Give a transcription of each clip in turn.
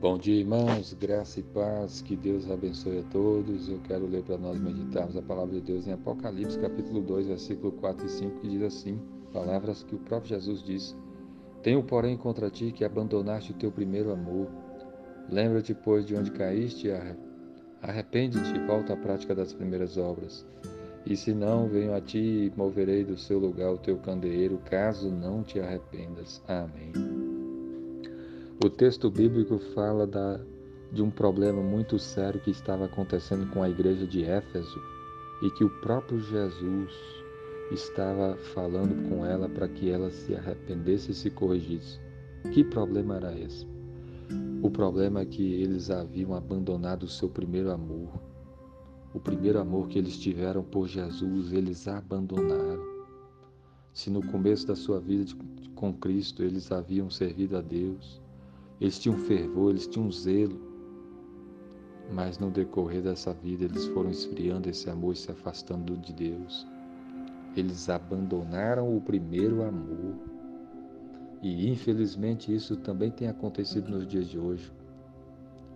Bom dia, irmãos, graça e paz, que Deus abençoe a todos. Eu quero ler para nós meditarmos a palavra de Deus em Apocalipse, capítulo 2, versículo 4 e 5, que diz assim: palavras que o próprio Jesus disse: Tenho, porém, contra ti que abandonaste o teu primeiro amor. Lembra-te, pois, de onde caíste, arrepende-te e volta à prática das primeiras obras. E se não, venho a ti e moverei do seu lugar o teu candeeiro, caso não te arrependas. Amém. O texto bíblico fala da, de um problema muito sério que estava acontecendo com a igreja de Éfeso e que o próprio Jesus estava falando com ela para que ela se arrependesse e se corrigisse. Que problema era esse? O problema é que eles haviam abandonado o seu primeiro amor. O primeiro amor que eles tiveram por Jesus, eles abandonaram. Se no começo da sua vida com Cristo eles haviam servido a Deus, eles tinham fervor, eles tinham zelo, mas no decorrer dessa vida eles foram esfriando esse amor e se afastando de Deus. Eles abandonaram o primeiro amor. E infelizmente isso também tem acontecido nos dias de hoje.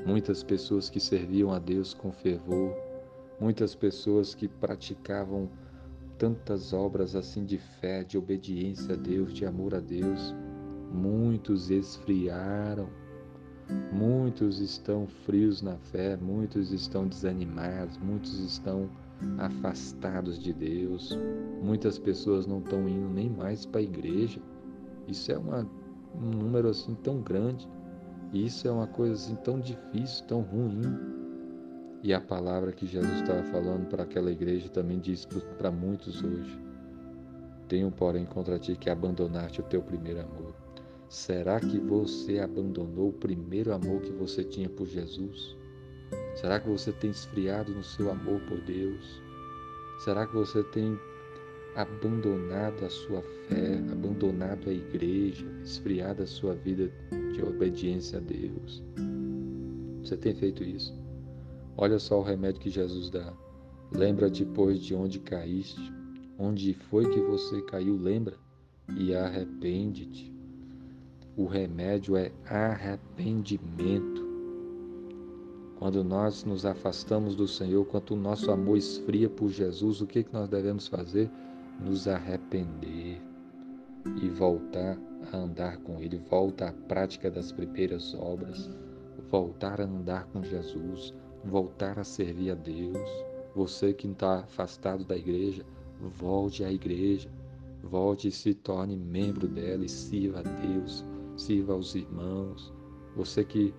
Muitas pessoas que serviam a Deus com fervor, muitas pessoas que praticavam tantas obras assim de fé, de obediência a Deus, de amor a Deus, Muitos esfriaram, muitos estão frios na fé, muitos estão desanimados, muitos estão afastados de Deus, muitas pessoas não estão indo nem mais para a igreja. Isso é uma, um número assim tão grande, isso é uma coisa assim tão difícil, tão ruim. E a palavra que Jesus estava falando para aquela igreja também diz para muitos hoje: Tenho, porém, contra ti que abandonaste o teu primeiro amor. Será que você abandonou o primeiro amor que você tinha por Jesus? Será que você tem esfriado no seu amor por Deus? Será que você tem abandonado a sua fé, abandonado a igreja, esfriado a sua vida de obediência a Deus? Você tem feito isso? Olha só o remédio que Jesus dá. Lembra-te, pois, de onde caíste, onde foi que você caiu, lembra? E arrepende-te. O remédio é arrependimento. Quando nós nos afastamos do Senhor, quando o nosso amor esfria por Jesus, o que, que nós devemos fazer? Nos arrepender e voltar a andar com Ele, voltar à prática das primeiras obras, voltar a andar com Jesus, voltar a servir a Deus. Você que está afastado da igreja, volte à igreja, volte e se torne membro dela e sirva a Deus sirva aos irmãos. Você que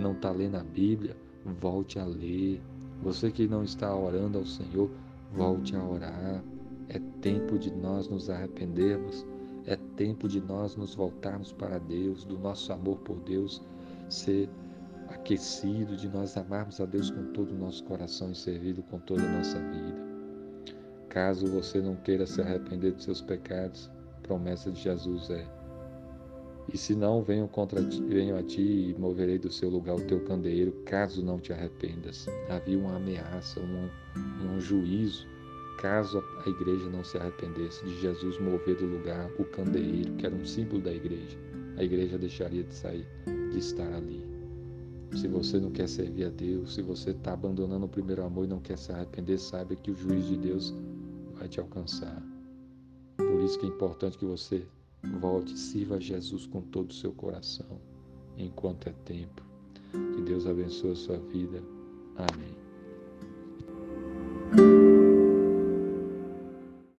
não está lendo a Bíblia, volte a ler. Você que não está orando ao Senhor, volte a orar. É tempo de nós nos arrependermos. É tempo de nós nos voltarmos para Deus, do nosso amor por Deus ser aquecido, de nós amarmos a Deus com todo o nosso coração e servir com toda a nossa vida. Caso você não queira se arrepender dos seus pecados, a promessa de Jesus é e se não, venho, contra ti, venho a ti e moverei do seu lugar o teu candeeiro, caso não te arrependas. Havia uma ameaça, um, um juízo, caso a igreja não se arrependesse, de Jesus mover do lugar o candeeiro, que era um símbolo da igreja. A igreja deixaria de sair, de estar ali. Se você não quer servir a Deus, se você está abandonando o primeiro amor e não quer se arrepender, saiba que o juiz de Deus vai te alcançar. Por isso que é importante que você Volte sirva a Jesus com todo o seu coração, enquanto é tempo. Que Deus abençoe a sua vida. Amém.